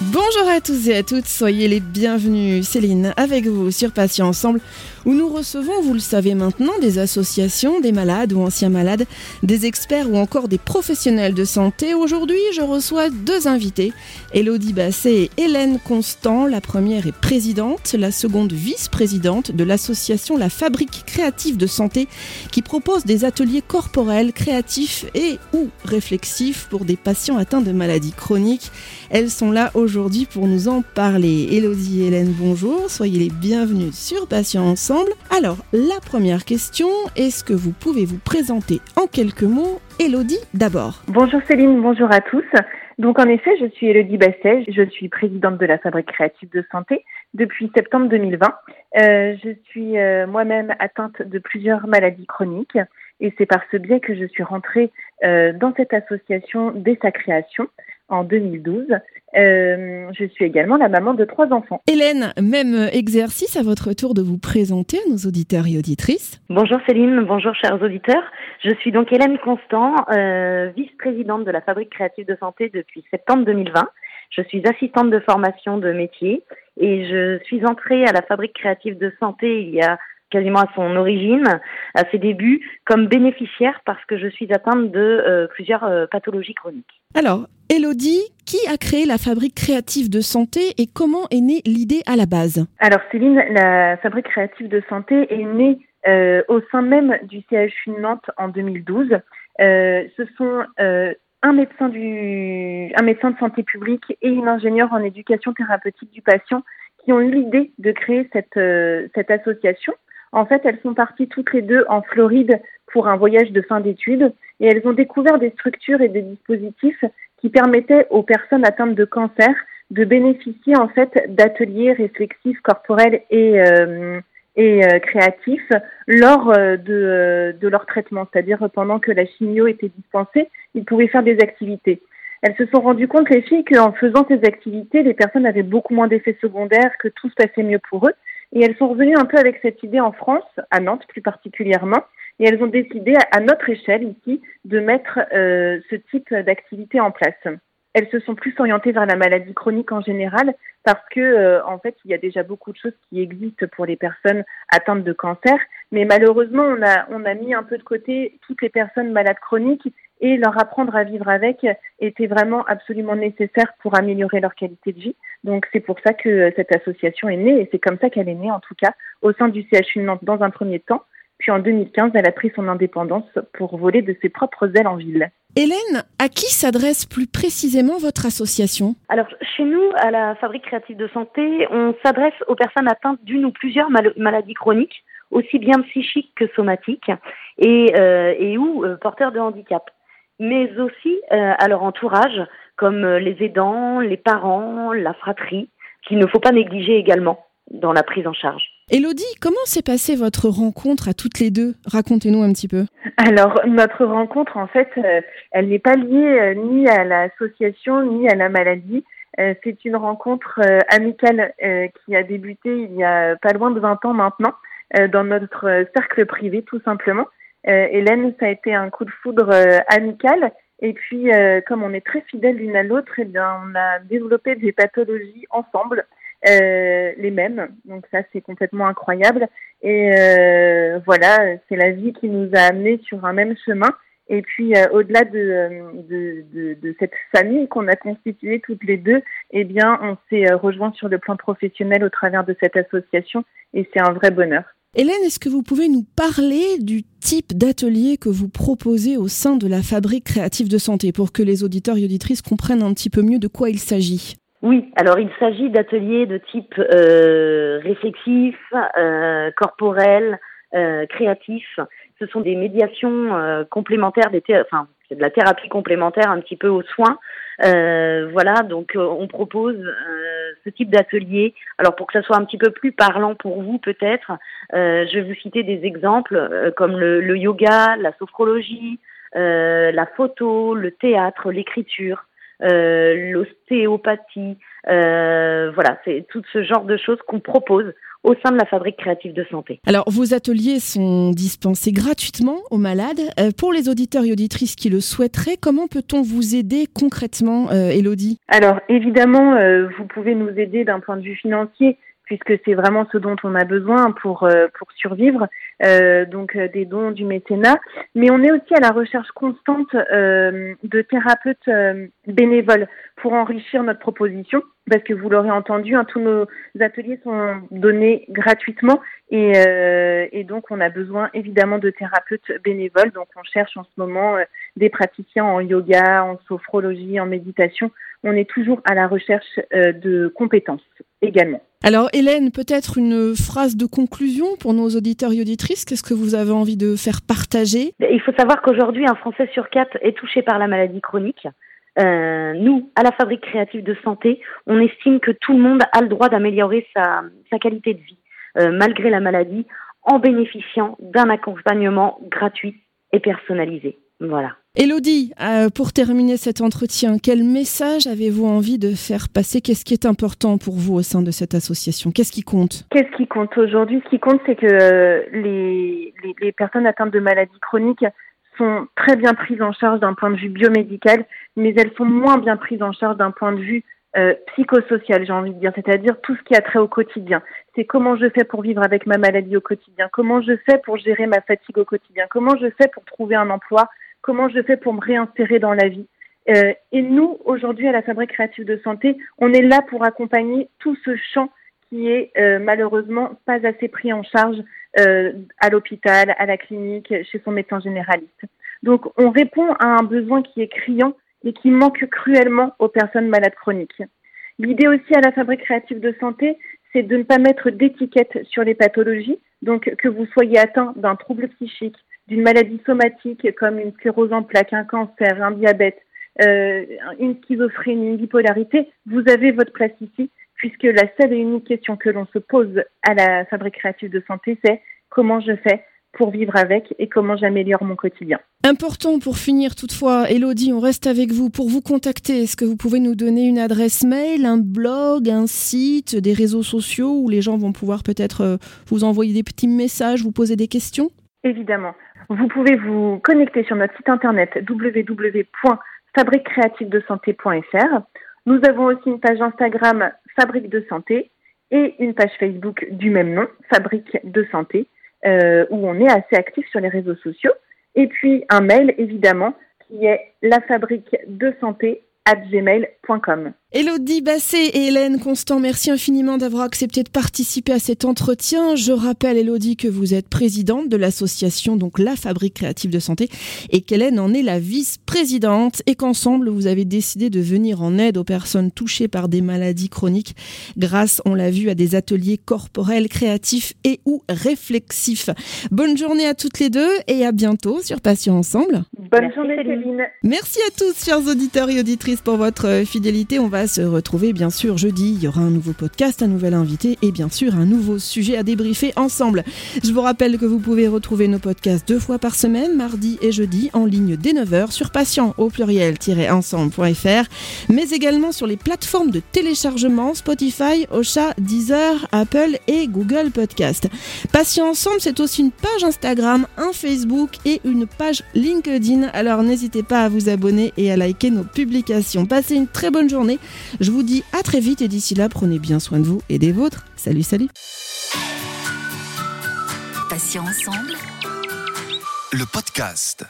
Bonjour à tous et à toutes, soyez les bienvenus. Céline avec vous sur Patients Ensemble où nous recevons, vous le savez maintenant, des associations, des malades ou anciens malades, des experts ou encore des professionnels de santé. Aujourd'hui, je reçois deux invités, Elodie Basset et Hélène Constant. La première est présidente, la seconde vice-présidente de l'association La Fabrique créative de santé qui propose des ateliers corporels, créatifs et ou réflexifs pour des patients atteints de maladies chroniques. Elles sont là aujourd'hui pour nous en parler. Elodie et Hélène, bonjour, soyez les bienvenus sur Patients Ensemble. Alors, la première question, est-ce que vous pouvez vous présenter en quelques mots Elodie d'abord. Bonjour Céline, bonjour à tous. Donc en effet, je suis Elodie Basset, je suis présidente de la Fabrique créative de santé depuis septembre 2020. Euh, je suis euh, moi-même atteinte de plusieurs maladies chroniques et c'est par ce biais que je suis rentrée euh, dans cette association dès sa création en 2012. Euh, je suis également la maman de trois enfants. Hélène, même exercice à votre tour de vous présenter à nos auditeurs et auditrices. Bonjour Céline, bonjour chers auditeurs. Je suis donc Hélène Constant, euh, vice-présidente de la Fabrique créative de santé depuis septembre 2020. Je suis assistante de formation de métier et je suis entrée à la Fabrique créative de santé il y a quasiment à son origine, à ses débuts, comme bénéficiaire parce que je suis atteinte de euh, plusieurs euh, pathologies chroniques. Alors, Elodie, qui a créé la fabrique créative de santé et comment est née l'idée à la base? Alors Céline, la fabrique créative de santé est née euh, au sein même du CHU de Nantes en 2012. ce sont un médecin du, un médecin de santé publique et une ingénieure en éducation thérapeutique du patient qui ont eu l'idée de créer cette, cette association en fait, elles sont parties toutes les deux en Floride pour un voyage de fin d'études et elles ont découvert des structures et des dispositifs qui permettaient aux personnes atteintes de cancer de bénéficier en fait d'ateliers réflexifs corporels et, euh, et euh, créatifs lors euh, de, de leur traitement, c'est-à-dire pendant que la chimio était dispensée, ils pouvaient faire des activités. Elles se sont rendues compte, les filles, qu'en faisant ces activités, les personnes avaient beaucoup moins d'effets secondaires, que tout se passait mieux pour eux. Et elles sont revenues un peu avec cette idée en France, à Nantes plus particulièrement, et elles ont décidé à notre échelle ici de mettre euh, ce type d'activité en place. Elles se sont plus orientées vers la maladie chronique en général parce que euh, en fait il y a déjà beaucoup de choses qui existent pour les personnes atteintes de cancer, mais malheureusement on a on a mis un peu de côté toutes les personnes malades chroniques et leur apprendre à vivre avec était vraiment absolument nécessaire pour améliorer leur qualité de vie. Donc c'est pour ça que cette association est née et c'est comme ça qu'elle est née en tout cas au sein du CHU de Nantes dans un premier temps. Puis en 2015, elle a pris son indépendance pour voler de ses propres ailes en ville. Hélène, à qui s'adresse plus précisément votre association? Alors, chez nous, à la Fabrique créative de santé, on s'adresse aux personnes atteintes d'une ou plusieurs maladies chroniques, aussi bien psychiques que somatiques, et, euh, et ou euh, porteurs de handicap mais aussi euh, à leur entourage, comme les aidants, les parents, la fratrie, qu'il ne faut pas négliger également dans la prise en charge. Elodie, comment s'est passée votre rencontre à toutes les deux? Racontez-nous un petit peu. Alors, notre rencontre, en fait, euh, elle n'est pas liée ni à l'association ni à la maladie. C'est une rencontre amicale qui a débuté il y a pas loin de 20 ans maintenant, dans notre cercle privé, tout simplement. Euh, Hélène, ça a été un coup de foudre euh, amical. Et puis, euh, comme on est très fidèles l'une à l'autre, eh on a développé des pathologies ensemble, les mêmes. Donc ça, c'est complètement incroyable. Et voilà, c'est la vie qui nous a amenés sur un même chemin. Et puis, au-delà de, cette famille qu'on a constituée toutes les deux, eh bien, on s'est rejoint sur le plan professionnel au travers de cette association. Et c'est un vrai bonheur. Hélène, est-ce que vous pouvez nous parler du type d'atelier que vous proposez au sein de la fabrique créative de santé pour que les auditeurs et auditrices comprennent un petit peu mieux de quoi il s'agit? Oui, alors il s'agit d'ateliers de type euh, réflexif, euh, corporel, euh, créatif. Ce sont des médiations euh, complémentaires, des enfin c'est de la thérapie complémentaire un petit peu aux soins. Euh, voilà, donc euh, on propose ce type d'atelier. Alors pour que ça soit un petit peu plus parlant pour vous peut-être, je vais vous citer des exemples comme le, le, yoga, la sophrologie, la photo, le théâtre, l'écriture, l'ostéopathie. voilà, c'est tout ce genre de choses qu'on propose au sein de la fabrique créative de santé. Alors, vos ateliers sont dispensés gratuitement aux malades. Euh, pour les auditeurs et auditrices qui le souhaiteraient, comment peut-on vous aider concrètement, euh, Elodie Alors, évidemment, euh, vous pouvez nous aider d'un point de vue financier puisque c'est vraiment ce dont on a besoin pour euh, pour survivre. Euh, donc euh, des dons, du mécénat, mais on est aussi à la recherche constante de thérapeutes bénévoles pour enrichir notre proposition, parce que vous l'aurez entendu, hein, tous nos ateliers sont donnés gratuitement et, et, donc on a besoin évidemment de thérapeutes bénévoles. Donc on cherche en ce moment des praticiens en yoga, en sophrologie, en méditation. On est toujours à la recherche de compétences également. Alors Hélène, peut-être une phrase de conclusion pour nos auditeurs et auditrices. Qu'est-ce que vous avez envie de faire partager? Il faut savoir qu'aujourd'hui, un Français sur quatre est touché par la maladie chronique. Euh, nous, à la Fabrique créative de santé, on estime que tout le monde a le droit d'améliorer sa, qualité de vie, euh, malgré la maladie, en bénéficiant d'un accompagnement gratuit et personnalisé. Voilà. Elodie, euh, pour terminer cet entretien, quel message avez-vous envie de faire passer? Qu'est-ce qui est important pour vous au sein de cette association? Qu'est-ce qui compte? Qu'est-ce qui compte aujourd'hui? Ce qui compte, c'est que euh, les, les, personnes atteintes de maladies chroniques sont très bien prises en charge d'un point de vue biomédical, mais elles sont moins bien prises en charge d'un point de vue euh, psychosocial, j'ai envie de dire, c'est-à-dire tout ce qui a trait au quotidien. C'est comment je fais pour vivre avec ma maladie au quotidien, comment je fais pour gérer ma fatigue au quotidien, comment je fais pour trouver un emploi, comment je fais pour me réinsérer dans la vie. Euh, et nous, aujourd'hui, à la Fabrique créative de santé, on est là pour accompagner tout ce champ qui est euh, malheureusement pas assez pris en charge euh, à l'hôpital, à la clinique, chez son médecin généraliste. Donc, on répond à un besoin qui est criant et qui manque cruellement aux personnes malades chroniques. L'idée aussi à la Fabrique créative de santé, c'est de ne pas mettre d'étiquette sur les pathologies. Donc, que vous soyez atteint d'un trouble psychique, d'une maladie somatique comme une sclérose en plaques, un cancer, un diabète, euh, une schizophrénie, une bipolarité, vous avez votre place ici, puisque la seule et unique question que l'on se pose à la fabrique créative de santé, c'est comment je fais pour vivre avec et comment j'améliore mon quotidien. Important pour finir toutefois, Elodie, on reste avec vous pour vous contacter. Est-ce que vous pouvez nous donner une adresse mail, un blog, un site, des réseaux sociaux où les gens vont pouvoir peut-être euh, vous envoyer des petits messages, vous poser des questions? Évidemment. Vous pouvez vous connecter sur notre site internet www.fabriquecreativedesante.fr. Nous avons aussi une page Instagram Fabrique de Santé et une page Facebook du même nom, Fabrique de Santé, euh, où on est assez actif sur les réseaux sociaux. Et puis un mail, évidemment, qui est la fabrique de santé gmail.com. Elodie Basset et Hélène Constant, merci infiniment d'avoir accepté de participer à cet entretien. Je rappelle, Elodie, que vous êtes présidente de l'association, donc la Fabrique Créative de Santé, et qu'Hélène en est la vice-présidente, et qu'ensemble, vous avez décidé de venir en aide aux personnes touchées par des maladies chroniques, grâce, on l'a vu, à des ateliers corporels, créatifs et ou réflexifs. Bonne journée à toutes les deux, et à bientôt sur Patients Ensemble. Bonne journée, Céline. Merci à tous, chers auditeurs et auditrices, pour votre fidélité. On se retrouver bien sûr jeudi. Il y aura un nouveau podcast, un nouvel invité et bien sûr un nouveau sujet à débriefer ensemble. Je vous rappelle que vous pouvez retrouver nos podcasts deux fois par semaine, mardi et jeudi, en ligne dès 9h sur patient au pluriel-ensemble.fr, mais également sur les plateformes de téléchargement Spotify, Ocha, Deezer, Apple et Google Podcast. Patient Ensemble, c'est aussi une page Instagram, un Facebook et une page LinkedIn. Alors n'hésitez pas à vous abonner et à liker nos publications. Passez une très bonne journée. Je vous dis à très vite et d'ici là, prenez bien soin de vous et des vôtres. Salut, salut. Patients ensemble. Le podcast.